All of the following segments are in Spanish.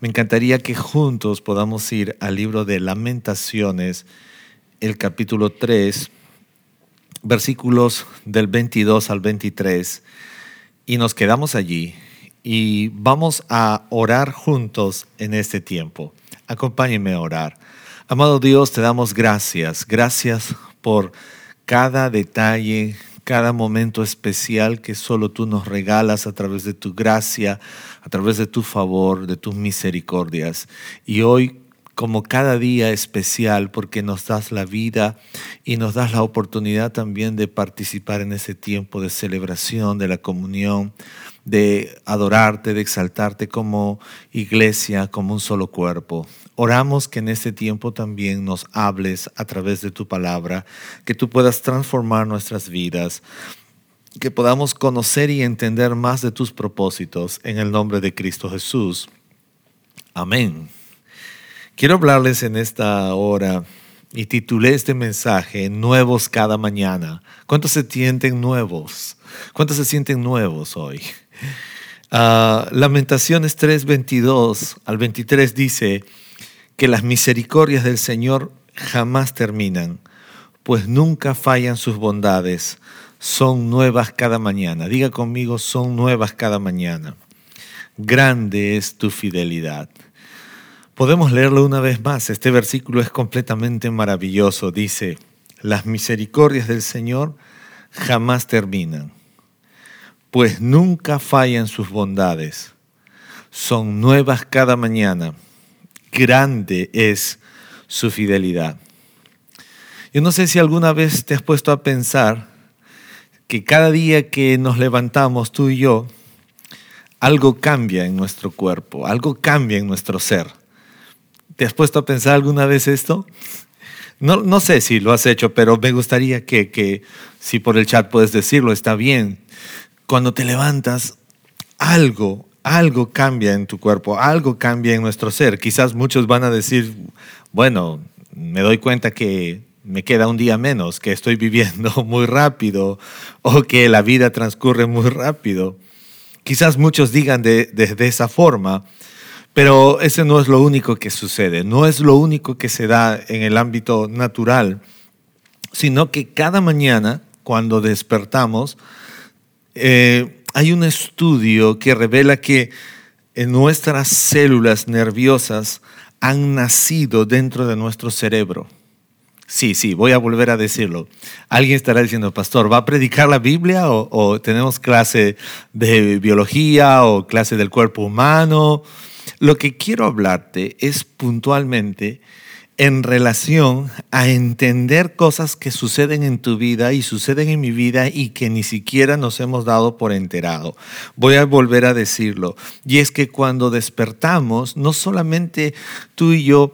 Me encantaría que juntos podamos ir al libro de Lamentaciones, el capítulo 3, versículos del 22 al 23, y nos quedamos allí y vamos a orar juntos en este tiempo. Acompáñenme a orar. Amado Dios, te damos gracias. Gracias por cada detalle, cada momento especial que solo tú nos regalas a través de tu gracia, a través de tu favor, de tus misericordias. Y hoy, como cada día especial, porque nos das la vida y nos das la oportunidad también de participar en ese tiempo de celebración, de la comunión, de adorarte, de exaltarte como iglesia, como un solo cuerpo. Oramos que en este tiempo también nos hables a través de tu palabra, que tú puedas transformar nuestras vidas, que podamos conocer y entender más de tus propósitos en el nombre de Cristo Jesús. Amén. Quiero hablarles en esta hora y titulé este mensaje Nuevos cada mañana. ¿Cuántos se sienten nuevos? ¿Cuántos se sienten nuevos hoy? Uh, Lamentaciones 3, 22 al 23 dice que las misericordias del Señor jamás terminan, pues nunca fallan sus bondades, son nuevas cada mañana. Diga conmigo, son nuevas cada mañana. Grande es tu fidelidad. Podemos leerlo una vez más. Este versículo es completamente maravilloso. Dice, las misericordias del Señor jamás terminan pues nunca fallan sus bondades. Son nuevas cada mañana. Grande es su fidelidad. Yo no sé si alguna vez te has puesto a pensar que cada día que nos levantamos tú y yo, algo cambia en nuestro cuerpo, algo cambia en nuestro ser. ¿Te has puesto a pensar alguna vez esto? No, no sé si lo has hecho, pero me gustaría que, que si por el chat puedes decirlo, está bien cuando te levantas, algo, algo cambia en tu cuerpo, algo cambia en nuestro ser. Quizás muchos van a decir, bueno, me doy cuenta que me queda un día menos, que estoy viviendo muy rápido o que la vida transcurre muy rápido. Quizás muchos digan de, esa forma, pero ese no es lo único que sucede, no es lo único que se da en el ámbito natural, sino que cada mañana, cuando despertamos, eh, hay un estudio que revela que nuestras células nerviosas han nacido dentro de nuestro cerebro. Sí, sí, voy a volver a decirlo. Alguien estará diciendo, pastor, ¿va a predicar la Biblia o, o tenemos clase de biología o clase del cuerpo humano? Lo que quiero hablarte es puntualmente en relación a entender cosas que suceden en tu vida y suceden en mi vida y que ni siquiera nos hemos dado por enterado. Voy a volver a decirlo. Y es que cuando despertamos, no solamente tú y yo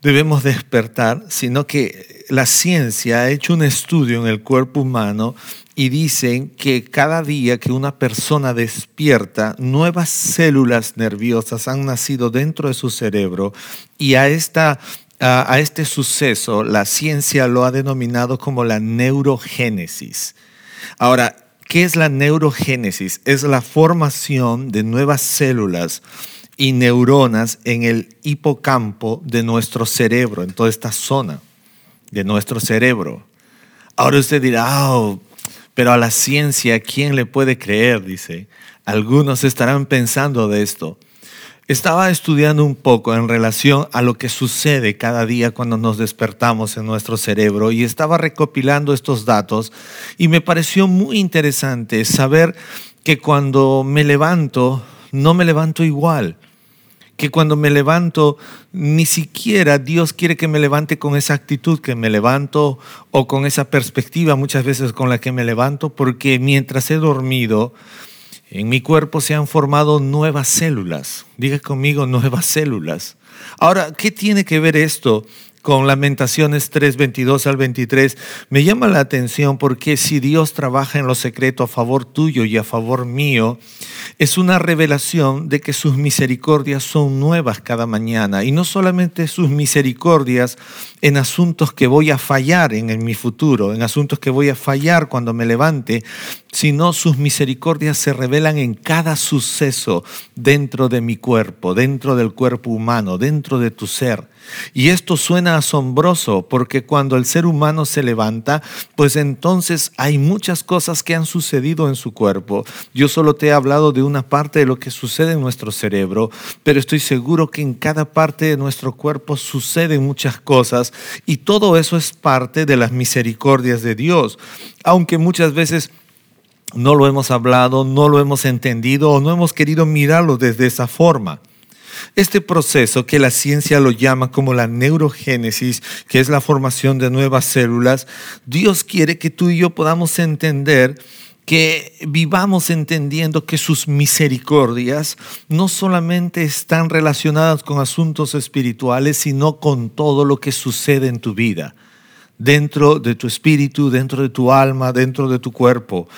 debemos despertar, sino que la ciencia ha hecho un estudio en el cuerpo humano y dicen que cada día que una persona despierta, nuevas células nerviosas han nacido dentro de su cerebro y a esta a este suceso la ciencia lo ha denominado como la neurogénesis. Ahora, ¿qué es la neurogénesis? Es la formación de nuevas células y neuronas en el hipocampo de nuestro cerebro, en toda esta zona de nuestro cerebro. Ahora usted dirá, oh, pero a la ciencia, ¿quién le puede creer? Dice. Algunos estarán pensando de esto. Estaba estudiando un poco en relación a lo que sucede cada día cuando nos despertamos en nuestro cerebro y estaba recopilando estos datos y me pareció muy interesante saber que cuando me levanto, no me levanto igual que cuando me levanto, ni siquiera Dios quiere que me levante con esa actitud que me levanto o con esa perspectiva muchas veces con la que me levanto, porque mientras he dormido, en mi cuerpo se han formado nuevas células. Diga conmigo nuevas células. Ahora, ¿qué tiene que ver esto con Lamentaciones 3, 22 al 23, me llama la atención porque si Dios trabaja en lo secreto a favor tuyo y a favor mío, es una revelación de que sus misericordias son nuevas cada mañana. Y no solamente sus misericordias en asuntos que voy a fallar en, mi futuro, en asuntos que voy a fallar cuando me levante, sino sus misericordias se revelan en cada suceso dentro de mi cuerpo, dentro del cuerpo humano, dentro de tu ser. Y esto suena asombroso porque cuando el ser humano se levanta, pues entonces hay muchas cosas que han sucedido en su cuerpo. Yo solo te he hablado de una parte de lo que sucede en nuestro cerebro, pero estoy seguro que en cada parte de nuestro cuerpo suceden muchas cosas y todo eso es parte de las misericordias de Dios. Aunque muchas veces no lo hemos hablado, no lo hemos entendido o no hemos querido mirarlo desde esa forma. Este proceso que la ciencia lo llama como la neurogénesis, que es la formación de nuevas células, Dios quiere que tú y yo podamos entender que vivamos entendiendo que sus misericordias no solamente están relacionadas con asuntos espirituales, sino con todo lo que sucede en tu vida, dentro de tu espíritu, dentro de tu alma, dentro de tu cuerpo.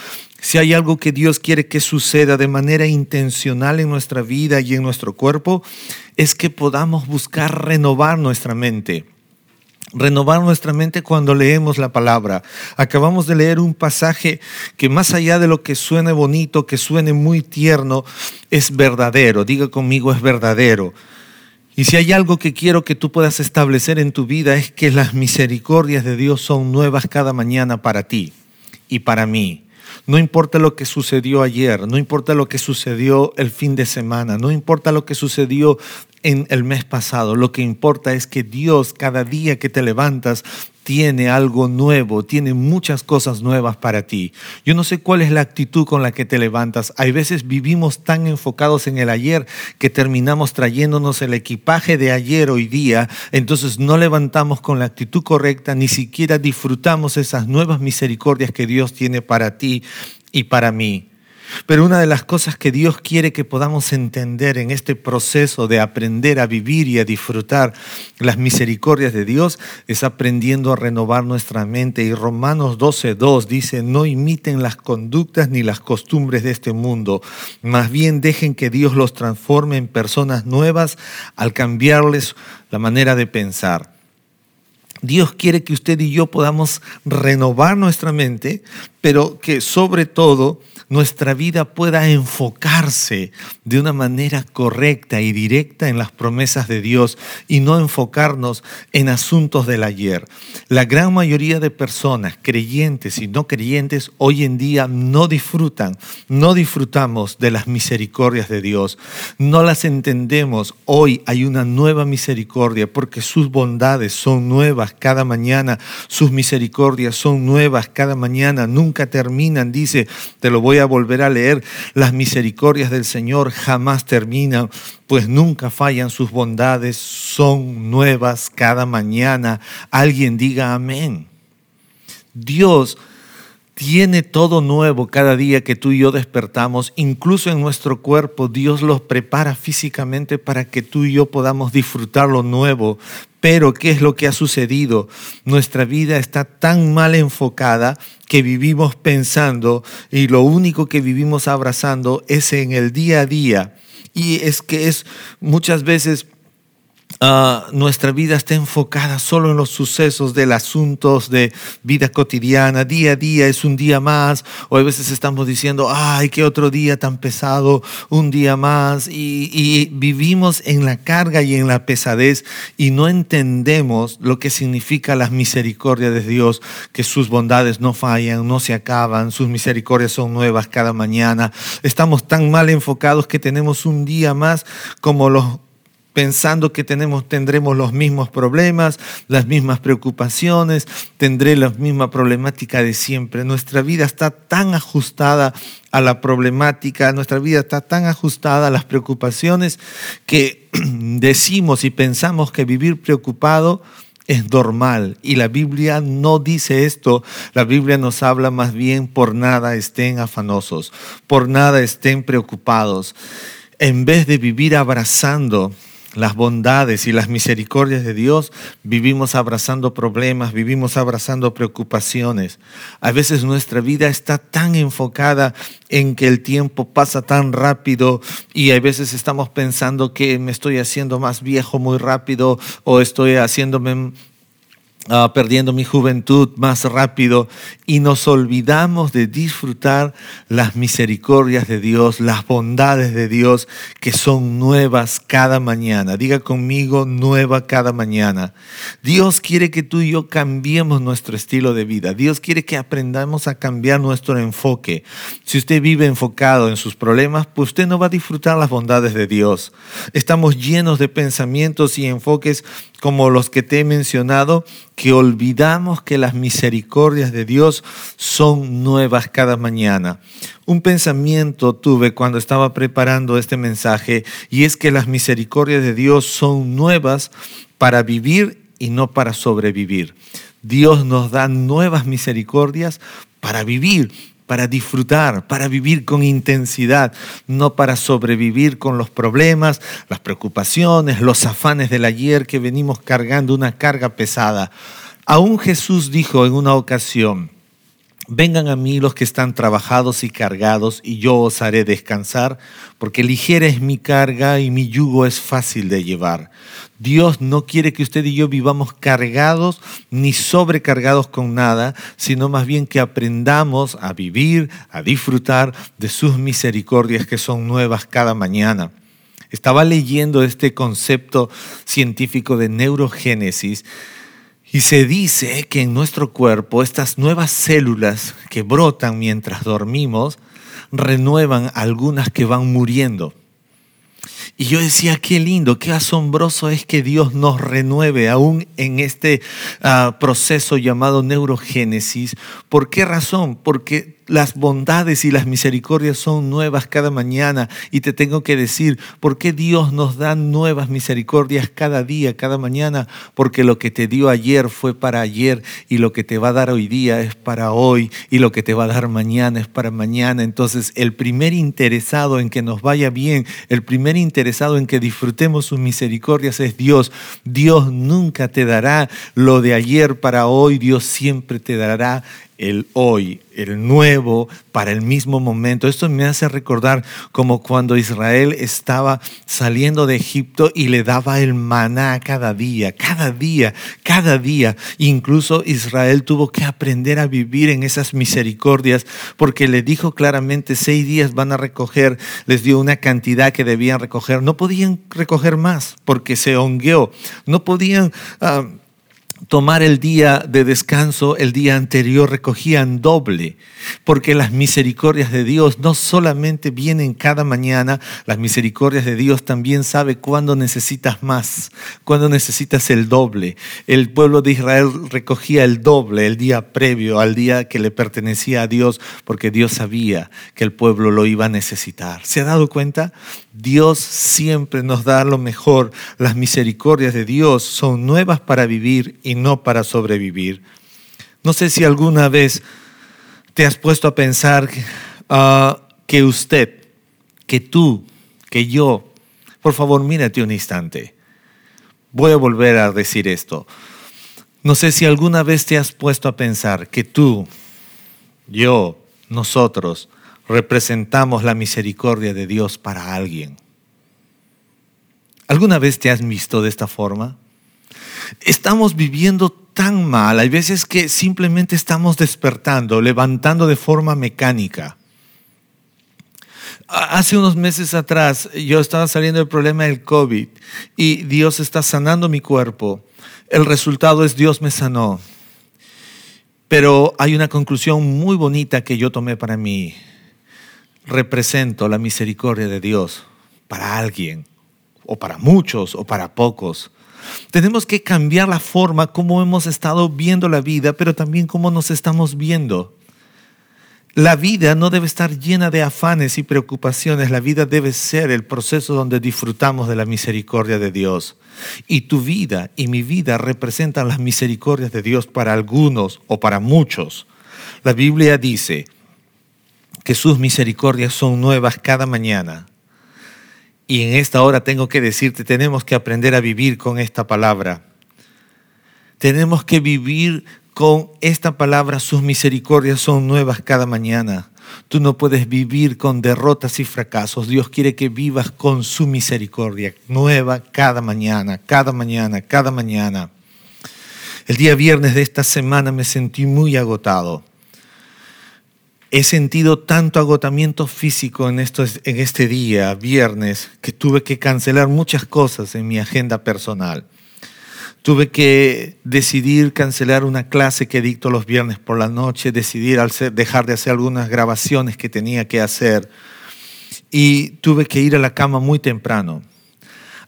Si hay algo que Dios quiere que suceda de manera intencional en nuestra vida y en nuestro cuerpo, es que podamos buscar renovar nuestra mente. Renovar nuestra mente cuando leemos la palabra. Acabamos de leer un pasaje que más allá de lo que suene bonito, que suene muy tierno, es verdadero. Diga conmigo, es verdadero. Y si hay algo que quiero que tú puedas establecer en tu vida es que las misericordias de Dios son nuevas cada mañana para ti y para mí. No importa lo que sucedió ayer, no importa lo que sucedió el fin de semana, no importa lo que sucedió en el mes pasado, lo que importa es que Dios cada día que te levantas tiene algo nuevo, tiene muchas cosas nuevas para ti. Yo no sé cuál es la actitud con la que te levantas. Hay veces vivimos tan enfocados en el ayer que terminamos trayéndonos el equipaje de ayer hoy día, entonces no levantamos con la actitud correcta, ni siquiera disfrutamos esas nuevas misericordias que Dios tiene para ti y para mí. Pero una de las cosas que Dios quiere que podamos entender en este proceso de aprender a vivir y a disfrutar las misericordias de Dios es aprendiendo a renovar nuestra mente. Y Romanos 12.2 dice, no imiten las conductas ni las costumbres de este mundo, más bien dejen que Dios los transforme en personas nuevas al cambiarles la manera de pensar. Dios quiere que usted y yo podamos renovar nuestra mente, pero que sobre todo nuestra vida pueda enfocarse de una manera correcta y directa en las promesas de Dios y no enfocarnos en asuntos del ayer. La gran mayoría de personas, creyentes y no creyentes, hoy en día no disfrutan, no disfrutamos de las misericordias de Dios, no las entendemos. Hoy hay una nueva misericordia porque sus bondades son nuevas cada mañana, sus misericordias son nuevas cada mañana, nunca terminan, dice, te lo voy a volver a leer. Las misericordias del Señor jamás terminan, pues nunca fallan sus bondades, son nuevas cada mañana. Alguien diga amén. Dios tiene todo nuevo cada día que tú y yo despertamos, incluso en nuestro cuerpo, Dios los prepara físicamente para que tú y yo podamos disfrutar lo nuevo. Pero, ¿qué es lo que ha sucedido? Nuestra vida está tan mal enfocada que vivimos pensando y lo único que vivimos abrazando es en el día a día. Y es que es muchas veces Ah, nuestra vida está enfocada solo en los sucesos de asuntos de vida cotidiana, día a día es un día más, o a veces estamos diciendo, ay, qué otro día tan pesado, un día más, y, y vivimos en la carga y en la pesadez y no entendemos lo que significa la misericordia de Dios, que sus bondades no fallan, no se acaban, sus misericordias son nuevas cada mañana. Estamos tan mal enfocados que tenemos un día más como los pensando que tenemos, tendremos los mismos problemas, las mismas preocupaciones, tendré la misma problemática de siempre. Nuestra vida está tan ajustada a la problemática, nuestra vida está tan ajustada a las preocupaciones que decimos y pensamos que vivir preocupado es normal y la Biblia no dice esto, la Biblia nos habla más bien por nada estén afanosos, por nada estén preocupados. En vez de vivir abrazando las bondades y las misericordias de Dios, vivimos abrazando problemas, vivimos abrazando preocupaciones. A veces nuestra vida está tan enfocada en que el tiempo pasa tan rápido y a veces estamos pensando que me estoy haciendo más viejo muy rápido o estoy haciéndome Ah, perdiendo mi juventud más rápido y nos olvidamos de disfrutar las misericordias de Dios, las bondades de Dios que son nuevas cada mañana. Diga conmigo, nueva cada mañana. Dios quiere que tú y yo cambiemos nuestro estilo de vida. Dios quiere que aprendamos a cambiar nuestro enfoque. Si usted vive enfocado en sus problemas, pues usted no va a disfrutar las bondades de Dios. Estamos llenos de pensamientos y enfoques como los que te he mencionado, que olvidamos que las misericordias de Dios son nuevas cada mañana. Un pensamiento tuve cuando estaba preparando este mensaje y es que las misericordias de Dios son nuevas para vivir y no para sobrevivir. Dios nos da nuevas misericordias para vivir, para disfrutar, para vivir con intensidad, no para sobrevivir con los problemas, las preocupaciones, los afanes del ayer que venimos cargando una carga pesada. Aún Jesús dijo en una ocasión, Vengan a mí los que están trabajados y cargados, y yo os haré descansar, porque ligera es mi carga y mi yugo es fácil de llevar. Dios no quiere que usted y yo vivamos cargados ni sobrecargados con nada, sino más bien que aprendamos a vivir, a disfrutar de sus misericordias que son nuevas cada mañana. Estaba leyendo este concepto científico de neurogénesis y se dice que en nuestro cuerpo estas nuevas células que brotan mientras dormimos renuevan algunas que van muriendo. Y yo decía, qué lindo, qué asombroso es que Dios nos renueve aún en este ah, proceso llamado neurogénesis. ¿Por qué razón? Porque las bondades y las misericordias son nuevas cada mañana y te tengo que decir, ¿por qué Dios nos da nuevas misericordias cada día, cada mañana? Porque lo que te dio ayer fue para ayer y lo que te va a dar hoy día es para hoy y lo que te va a dar mañana es para mañana. Entonces, el primer interesado en que nos vaya bien, el primer interesado en que disfrutemos sus misericordias es Dios. Dios nunca te dará lo de ayer para hoy, Dios siempre te dará el hoy, el nuevo para el mismo momento. Esto me hace recordar como cuando Israel estaba saliendo de Egipto y le daba el maná cada día, cada día, cada día. Incluso Israel tuvo que aprender a vivir en esas misericordias porque le dijo claramente seis días van a recoger, les dio una cantidad que debían recoger. No podían recoger más porque se hongueó. No podían... Ah, tomar el día de descanso el día anterior recogían doble, porque las misericordias de Dios no solamente vienen cada mañana, las misericordias de Dios también sabe cuándo necesitas más, cuándo necesitas el doble. El pueblo de Israel recogía el doble el día previo al día que le pertenecía a Dios, porque Dios sabía que el pueblo lo iba a necesitar. ¿Se ha dado cuenta? Dios siempre nos da lo mejor. Las misericordias de Dios son nuevas para vivir y no para sobrevivir. No sé si alguna vez te has puesto a pensar ah, que usted, que tú, que yo, por favor mírate un instante. Voy a volver a decir esto. No sé si alguna vez te has puesto a pensar que tú, yo, nosotros, representamos la misericordia de Dios para alguien. ¿Alguna vez te has visto de esta forma? Estamos viviendo tan mal, hay veces que simplemente estamos despertando, levantando de forma mecánica. Hace unos meses atrás yo estaba saliendo del problema del COVID y Dios está sanando mi cuerpo. El resultado es Dios me sanó. Pero hay una conclusión muy bonita que yo tomé para mí. Represento la misericordia de Dios para alguien, o para muchos, o para pocos. Tenemos que cambiar la forma como hemos estado viendo la vida, pero también cómo nos estamos viendo. La vida no debe estar llena de afanes y preocupaciones. La vida debe ser el proceso donde disfrutamos de la misericordia de Dios. Y tu vida y mi vida representan las misericordias de Dios para algunos o para muchos. La Biblia dice que sus misericordias son nuevas cada mañana. Y en esta hora tengo que decirte, tenemos que aprender a vivir con esta palabra. Tenemos que vivir con esta palabra, sus misericordias son nuevas cada mañana. Tú no puedes vivir con derrotas y fracasos. Dios quiere que vivas con su misericordia nueva cada mañana, cada mañana, cada mañana. El día viernes de esta semana me sentí muy agotado. He sentido tanto agotamiento físico en, en este día, viernes, que tuve que cancelar muchas cosas en mi agenda personal. Tuve que decidir cancelar una clase que dicto los viernes por la noche, decidir dejar de hacer algunas grabaciones que tenía que hacer y tuve que ir a la cama muy temprano,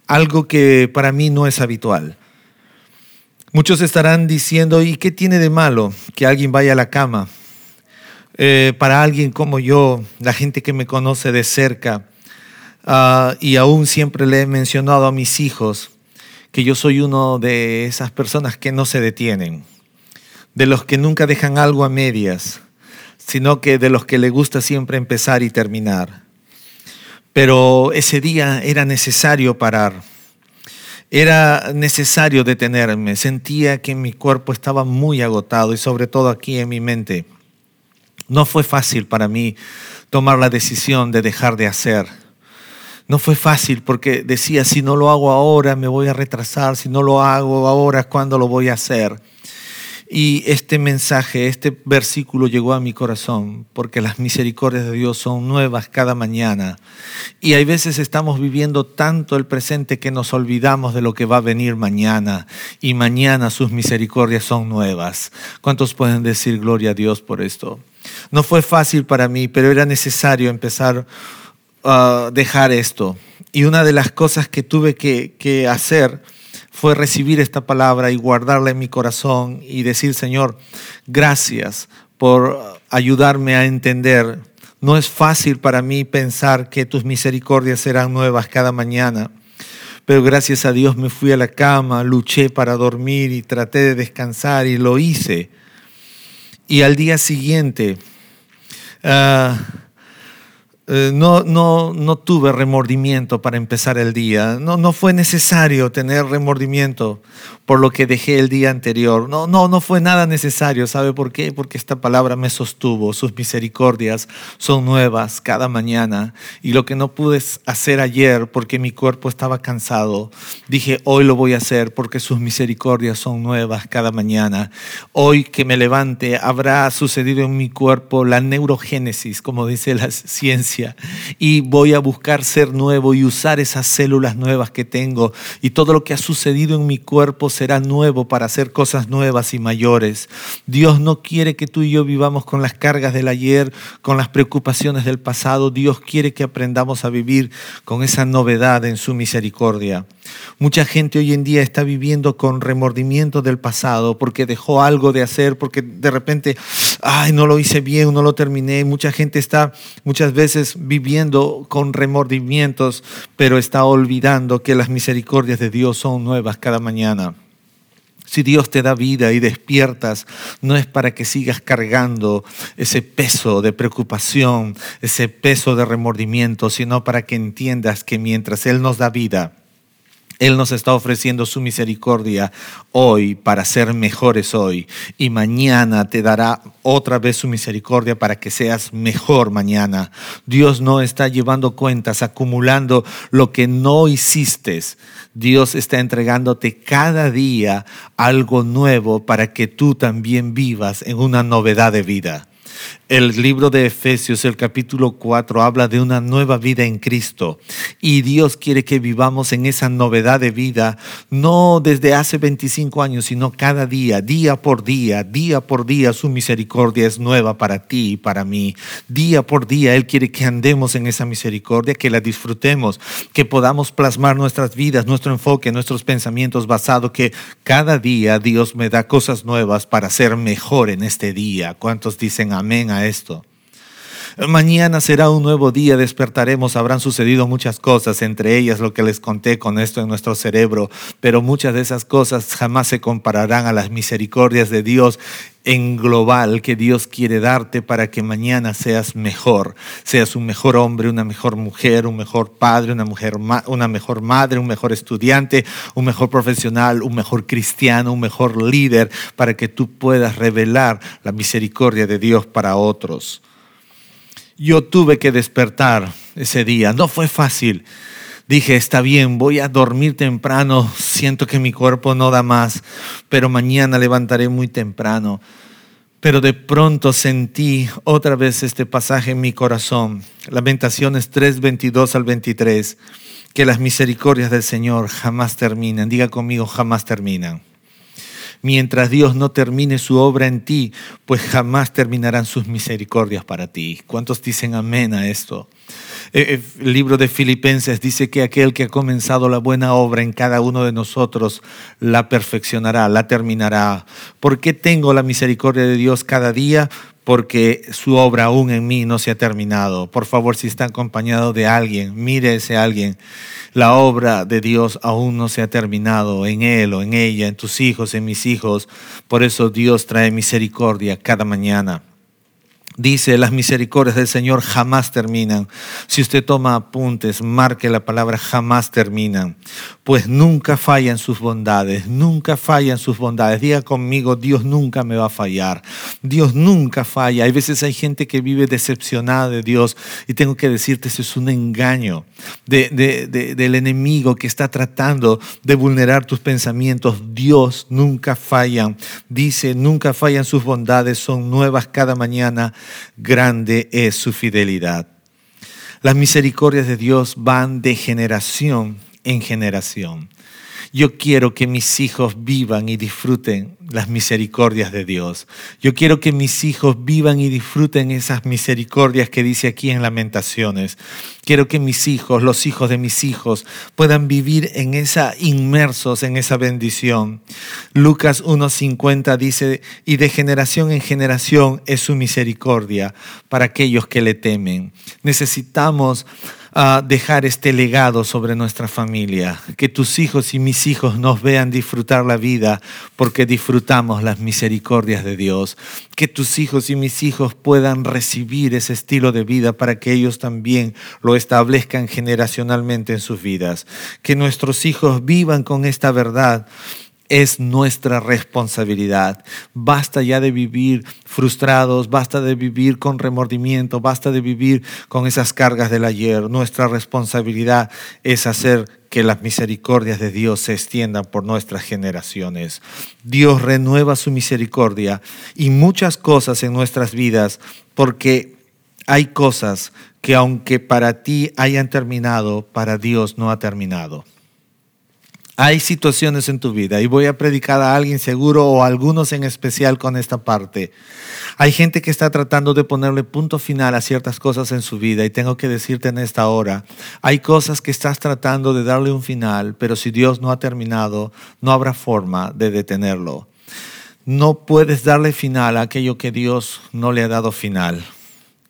algo que para mí no es habitual. Muchos estarán diciendo, ¿y qué tiene de malo que alguien vaya a la cama? Eh, para alguien como yo, la gente que me conoce de cerca, ah, y aún siempre le he mencionado a mis hijos, que yo soy uno de esas personas que no se detienen, de los que nunca dejan algo a medias, sino que de los que le gusta siempre empezar y terminar. Pero ese día era necesario parar. Era necesario detenerme. Sentía que mi cuerpo estaba muy agotado y sobre todo aquí en mi mente. No fue fácil para mí tomar la decisión de dejar de hacer no fue fácil porque decía, si no lo hago ahora, me voy a retrasar, si no lo hago ahora, ¿cuándo lo voy a hacer? Y este mensaje, este versículo llegó a mi corazón porque las misericordias de Dios son nuevas cada mañana. Y hay veces estamos viviendo tanto el presente que nos olvidamos de lo que va a venir mañana. Y mañana sus misericordias son nuevas. ¿Cuántos pueden decir gloria a Dios por esto? No fue fácil para mí, pero era necesario empezar dejar esto. Y una de las cosas que tuve que, hacer fue recibir esta palabra y guardarla en mi corazón y decir, Señor, gracias por ayudarme a entender. No es fácil para mí pensar que tus misericordias serán nuevas cada mañana, pero gracias a Dios me fui a la cama, luché para dormir y traté de descansar y lo hice. Y al día siguiente, ah, eh, no, no, no tuve remordimiento para empezar el día. No, no fue necesario tener remordimiento por lo que dejé el día anterior. No, no, no fue nada necesario. ¿Sabe por qué? Porque esta palabra me sostuvo. Sus misericordias son nuevas cada mañana. Y lo que no pude hacer ayer porque mi cuerpo estaba cansado, dije, hoy lo voy a hacer porque sus misericordias son nuevas cada mañana. Hoy que me levante habrá sucedido en mi cuerpo la neurogénesis, como dice la ciencia. Y voy a buscar ser nuevo y usar esas células nuevas que tengo. Y todo lo que ha sucedido en mi cuerpo será nuevo para hacer cosas nuevas y mayores. Dios no quiere que tú y yo vivamos con las cargas del ayer, con las preocupaciones del pasado. Dios quiere que aprendamos a vivir con esa novedad en su misericordia. Mucha gente hoy en día está viviendo con remordimiento del pasado porque dejó algo de hacer, porque de repente, ay, no lo hice bien, no lo terminé. Mucha gente está muchas veces viviendo con remordimientos, pero está olvidando que las misericordias de Dios son nuevas cada mañana. Si Dios te da vida y despiertas, no es para que sigas cargando ese peso de preocupación, ese peso de remordimiento, sino para que entiendas que mientras Él nos da vida, él nos está ofreciendo su misericordia hoy para ser mejores hoy y mañana te dará otra vez su misericordia para que seas mejor mañana. Dios no está llevando cuentas, acumulando lo que no hiciste. Dios está entregándote cada día algo nuevo para que tú también vivas en una novedad de vida. El libro de Efesios, el capítulo 4, habla de una nueva vida en Cristo. Y Dios quiere que vivamos en esa novedad de vida, no desde hace 25 años, sino cada día, día por día, día por día, su misericordia es nueva para ti y para mí. Día por día, Él quiere que andemos en esa misericordia, que la disfrutemos, que podamos plasmar nuestras vidas, nuestro enfoque, nuestros pensamientos basado que cada día Dios me da cosas nuevas para ser mejor en este día. ¿Cuántos dicen amén? Esto. Mañana será un nuevo día, despertaremos, habrán sucedido muchas cosas, entre ellas lo que les conté con esto en nuestro cerebro, pero muchas de esas cosas jamás se compararán a las misericordias de Dios en global que Dios quiere darte para que mañana seas mejor, seas un mejor hombre, una mejor mujer, un mejor padre, una, mujer, una mejor madre, un mejor estudiante, un mejor profesional, un mejor cristiano, un mejor líder, para que tú puedas revelar la misericordia de Dios para otros. Yo tuve que despertar ese día, no fue fácil. Dije, está bien, voy a dormir temprano, siento que mi cuerpo no da más, pero mañana levantaré muy temprano. Pero de pronto sentí otra vez este pasaje en mi corazón, Lamentaciones 3, 22 al 23, que las misericordias del Señor jamás terminan. Diga conmigo, jamás terminan mientras Dios no termine su obra en ti, pues jamás terminarán sus misericordias para ti. ¿Cuántos dicen amén a esto? Eh, eh, el libro de Filipenses dice que aquel que ha comenzado la buena obra en cada uno de nosotros la perfeccionará, la terminará. ¿Por qué tengo la misericordia de Dios cada día? porque su obra aún en mí no se ha terminado. Por favor, si está acompañado de alguien, mire ese alguien. La obra de Dios aún no se ha terminado en él o en ella, en tus hijos, en mis hijos. Por eso Dios trae misericordia cada mañana. Dice, las misericordias del Señor jamás terminan. Si usted toma apuntes, marque la palabra jamás terminan. Pues nunca fallan sus bondades, nunca fallan sus bondades. Diga conmigo, Dios nunca me va a fallar. Dios nunca falla. Hay veces hay gente que vive decepcionada de Dios y tengo que decirte, eso es un engaño del enemigo que está tratando de vulnerar tus pensamientos. Dios nunca falla. Dice, nunca fallan sus bondades, son nuevas cada mañana grande es su fidelidad. Las misericordias de Dios van de generación en generación. Yo quiero que mis hijos vivan y disfruten las misericordias de Dios. Yo quiero que mis hijos vivan y disfruten esas misericordias que dice aquí en Lamentaciones. Quiero que mis hijos, los hijos de mis hijos, puedan vivir en esa inmersos en esa bendición. Lucas 1:50 dice, "Y de generación en generación es su misericordia para aquellos que le temen." Necesitamos a dejar este legado sobre nuestra familia, que tus hijos y mis hijos nos vean disfrutar la vida porque disfrutamos las misericordias de Dios, que tus hijos y mis hijos puedan recibir ese estilo de vida para que ellos también lo establezcan generacionalmente en sus vidas, que nuestros hijos vivan con esta verdad es nuestra responsabilidad. Basta ya de vivir frustrados, basta de vivir con remordimiento, basta de vivir con esas cargas del ayer. Nuestra responsabilidad es hacer que las misericordias de Dios se extiendan por nuestras generaciones. Dios renueva su misericordia y muchas cosas en nuestras vidas porque hay cosas que aunque para ti hayan terminado, para Dios no ha terminado. Hay situaciones en tu vida y voy a predicar a alguien seguro o a algunos en especial con esta parte. Hay gente que está tratando de ponerle punto final a ciertas cosas en su vida y tengo que decirte en esta hora, hay cosas que estás tratando de darle un final, pero si Dios no ha terminado, no habrá forma de detenerlo. No puedes darle final a aquello que Dios no le ha dado final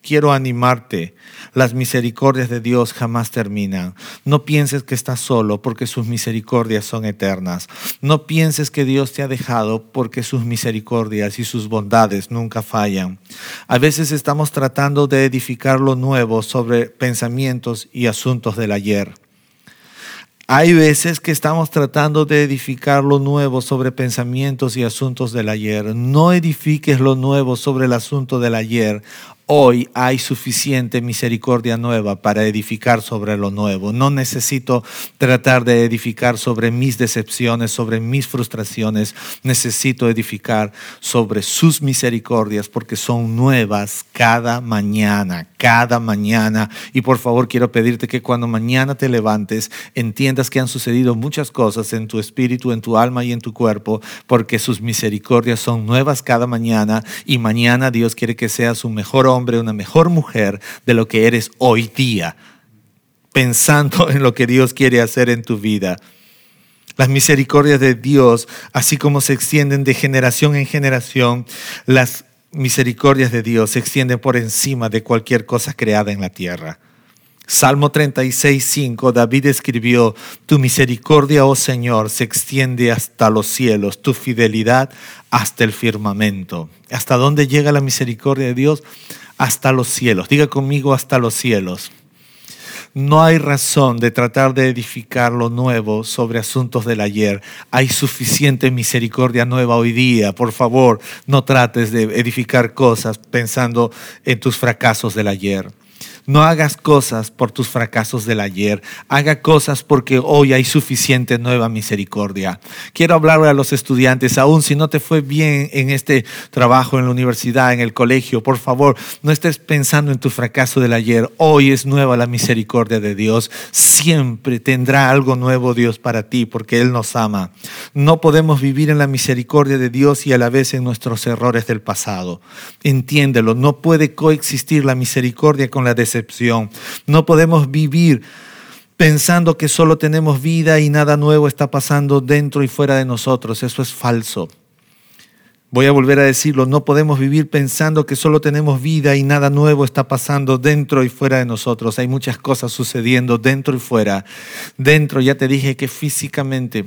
quiero animarte. Las misericordias de Dios jamás terminan. No pienses que estás solo porque sus misericordias son eternas. No pienses que Dios te ha dejado porque sus misericordias y sus bondades nunca fallan. A veces estamos tratando de edificar lo nuevo sobre pensamientos y asuntos del ayer. Hay veces que estamos tratando de edificar lo nuevo sobre pensamientos y asuntos del ayer. No edifiques lo nuevo sobre el asunto del ayer Hoy hay suficiente misericordia nueva para edificar sobre lo nuevo. No necesito tratar de edificar sobre mis decepciones, sobre mis frustraciones. Necesito edificar sobre sus misericordias porque son nuevas cada mañana, cada mañana. Y por favor quiero pedirte que cuando mañana te levantes entiendas que han sucedido muchas cosas en tu espíritu, en tu alma y en tu cuerpo porque sus misericordias son nuevas cada mañana y mañana Dios quiere que seas un mejor hombre hombre, una mejor mujer de lo que eres hoy día, pensando en lo que Dios quiere hacer en tu vida. Las misericordias de Dios, así como se extienden de generación en generación, las misericordias de Dios se extienden por encima de cualquier cosa creada en la tierra. Salmo 36, 5, David escribió, Tu misericordia, oh Señor, se extiende hasta los cielos, tu fidelidad hasta el firmamento. ¿Hasta dónde llega la misericordia de Dios? Hasta los cielos. Diga conmigo, hasta los cielos. No hay razón de tratar de edificar lo nuevo sobre asuntos del ayer. Hay suficiente misericordia nueva hoy día. Por favor, no trates de edificar cosas pensando en tus fracasos del ayer. No hagas cosas por tus fracasos del ayer. Haga cosas porque hoy hay suficiente nueva misericordia. Quiero hablarle a los estudiantes, aún si no te fue bien en este trabajo en la universidad, en el colegio, por favor, no estés pensando en tu fracaso del ayer. Hoy es nueva la misericordia de Dios. Siempre tendrá algo nuevo Dios para ti porque Él nos ama. No podemos vivir en la misericordia de Dios y a la vez en nuestros errores del pasado. Entiéndelo, no puede coexistir la misericordia con la no podemos vivir pensando que solo tenemos vida y nada nuevo está pasando dentro y fuera de nosotros. Eso es falso. Voy a volver a decirlo, no podemos vivir pensando que solo tenemos vida y nada nuevo está pasando dentro y fuera de nosotros. Hay muchas cosas sucediendo dentro y fuera. Dentro, ya te dije que físicamente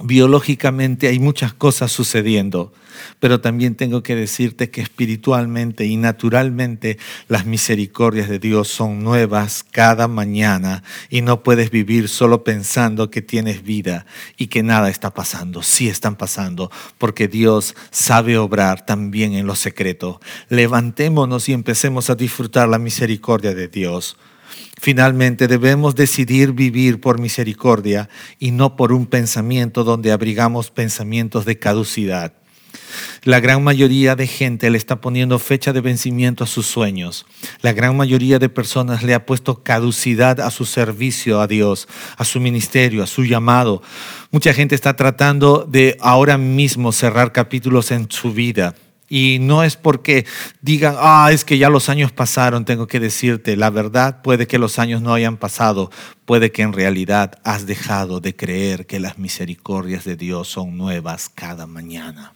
biológicamente hay muchas cosas sucediendo, pero también tengo que decirte que espiritualmente y naturalmente las misericordias de Dios son nuevas cada mañana y no puedes vivir solo pensando que tienes vida y que nada está pasando. Sí están pasando porque Dios sabe obrar también en lo secreto. Levantémonos y empecemos a disfrutar la misericordia de Dios. Finalmente, debemos decidir vivir por misericordia y no por un pensamiento donde abrigamos pensamientos de caducidad. La gran mayoría de gente le está poniendo fecha de vencimiento a sus sueños. La gran mayoría de personas le ha puesto caducidad a su servicio a Dios, a su ministerio, a su llamado. Mucha gente está tratando de ahora mismo cerrar capítulos en su vida. Y no es porque digan, ah, es que ya los años pasaron, tengo que decirte, la verdad puede que los años no hayan pasado, puede que en realidad has dejado de creer que las misericordias de Dios son nuevas cada mañana.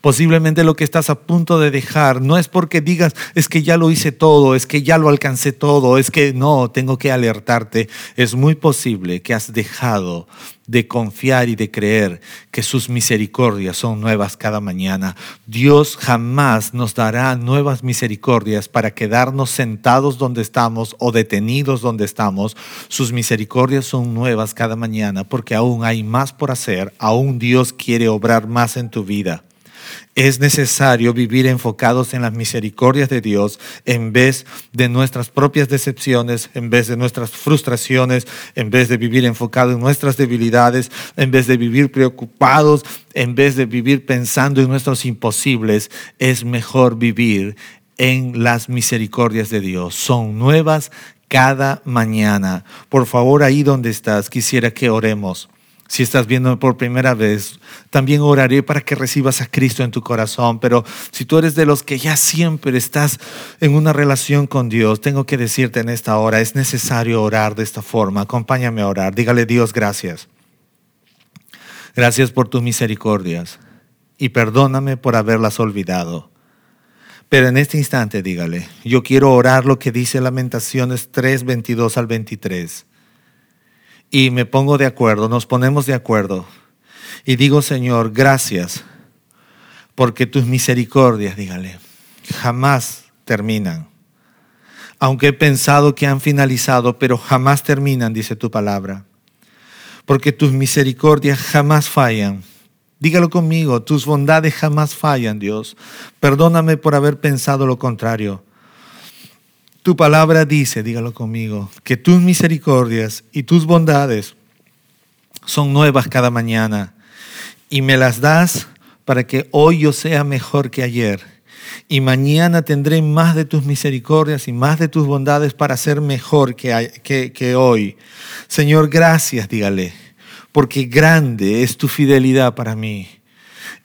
Posiblemente lo que estás a punto de dejar no es porque digas, es que ya lo hice todo, es que ya lo alcancé todo, es que no, tengo que alertarte. Es muy posible que has dejado de confiar y de creer que sus misericordias son nuevas cada mañana. Dios jamás nos dará nuevas misericordias para quedarnos sentados donde estamos o detenidos donde estamos. Sus misericordias son nuevas cada mañana porque aún hay más por hacer, aún Dios quiere obrar más en tu vida. Es necesario vivir enfocados en las misericordias de Dios en vez de nuestras propias decepciones, en vez de nuestras frustraciones, en vez de vivir enfocados en nuestras debilidades, en vez de vivir preocupados, en vez de vivir pensando en nuestros imposibles. Es mejor vivir en las misericordias de Dios. Son nuevas cada mañana. Por favor, ahí donde estás, quisiera que oremos. Si estás viendo por primera vez, también oraré para que recibas a Cristo en tu corazón. Pero si tú eres de los que ya siempre estás en una relación con Dios, tengo que decirte en esta hora, es necesario orar de esta forma. Acompáñame a orar. Dígale Dios gracias. Gracias por tus misericordias y perdóname por haberlas olvidado. Pero en este instante dígale, yo quiero orar lo que dice Lamentaciones 3, 22 al 23 y me pongo de acuerdo, nos ponemos de acuerdo y digo, Señor, gracias porque tus misericordias, dígale, jamás terminan. Aunque he pensado que han finalizado, pero jamás terminan, dice tu palabra. Porque tus misericordias jamás fallan. Dígalo conmigo, tus bondades jamás fallan, Dios. Perdóname por haber pensado lo contrario. Tu palabra dice, dígalo conmigo, que tus misericordias y tus bondades son nuevas cada mañana y me las das para que hoy yo sea mejor que ayer. Y mañana tendré más de tus misericordias y más de tus bondades para ser mejor que, que, hoy. Señor, gracias, dígale, porque grande es tu fidelidad para mí.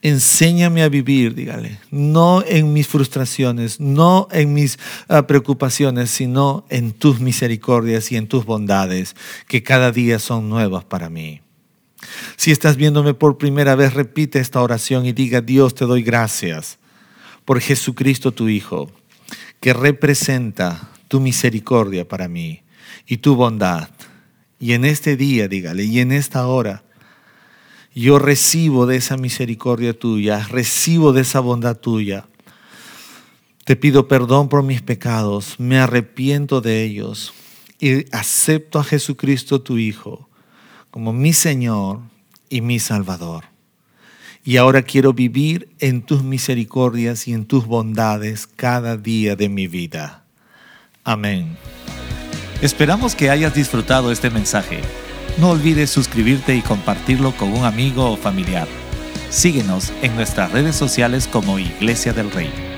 Enséñame a vivir, dígale, no en mis frustraciones, no en mis ah, preocupaciones, sino en tus misericordias y en tus bondades, que cada día son nuevas para mí. Si estás viéndome por primera vez, repite esta oración y diga, Dios, te doy gracias por Jesucristo tu Hijo, que representa tu misericordia para mí y tu bondad. Y en este día, dígale, y en esta hora, yo recibo de esa misericordia tuya, recibo de esa bondad tuya. Te pido perdón por mis pecados, me arrepiento de ellos y acepto a Jesucristo tu Hijo como mi Señor y mi Salvador. Y ahora quiero vivir en tus misericordias y en tus bondades cada día de mi vida. Amén. Esperamos que hayas disfrutado este mensaje. No olvides suscribirte y compartirlo con un amigo o familiar. Síguenos en nuestras redes sociales como Iglesia del Rey.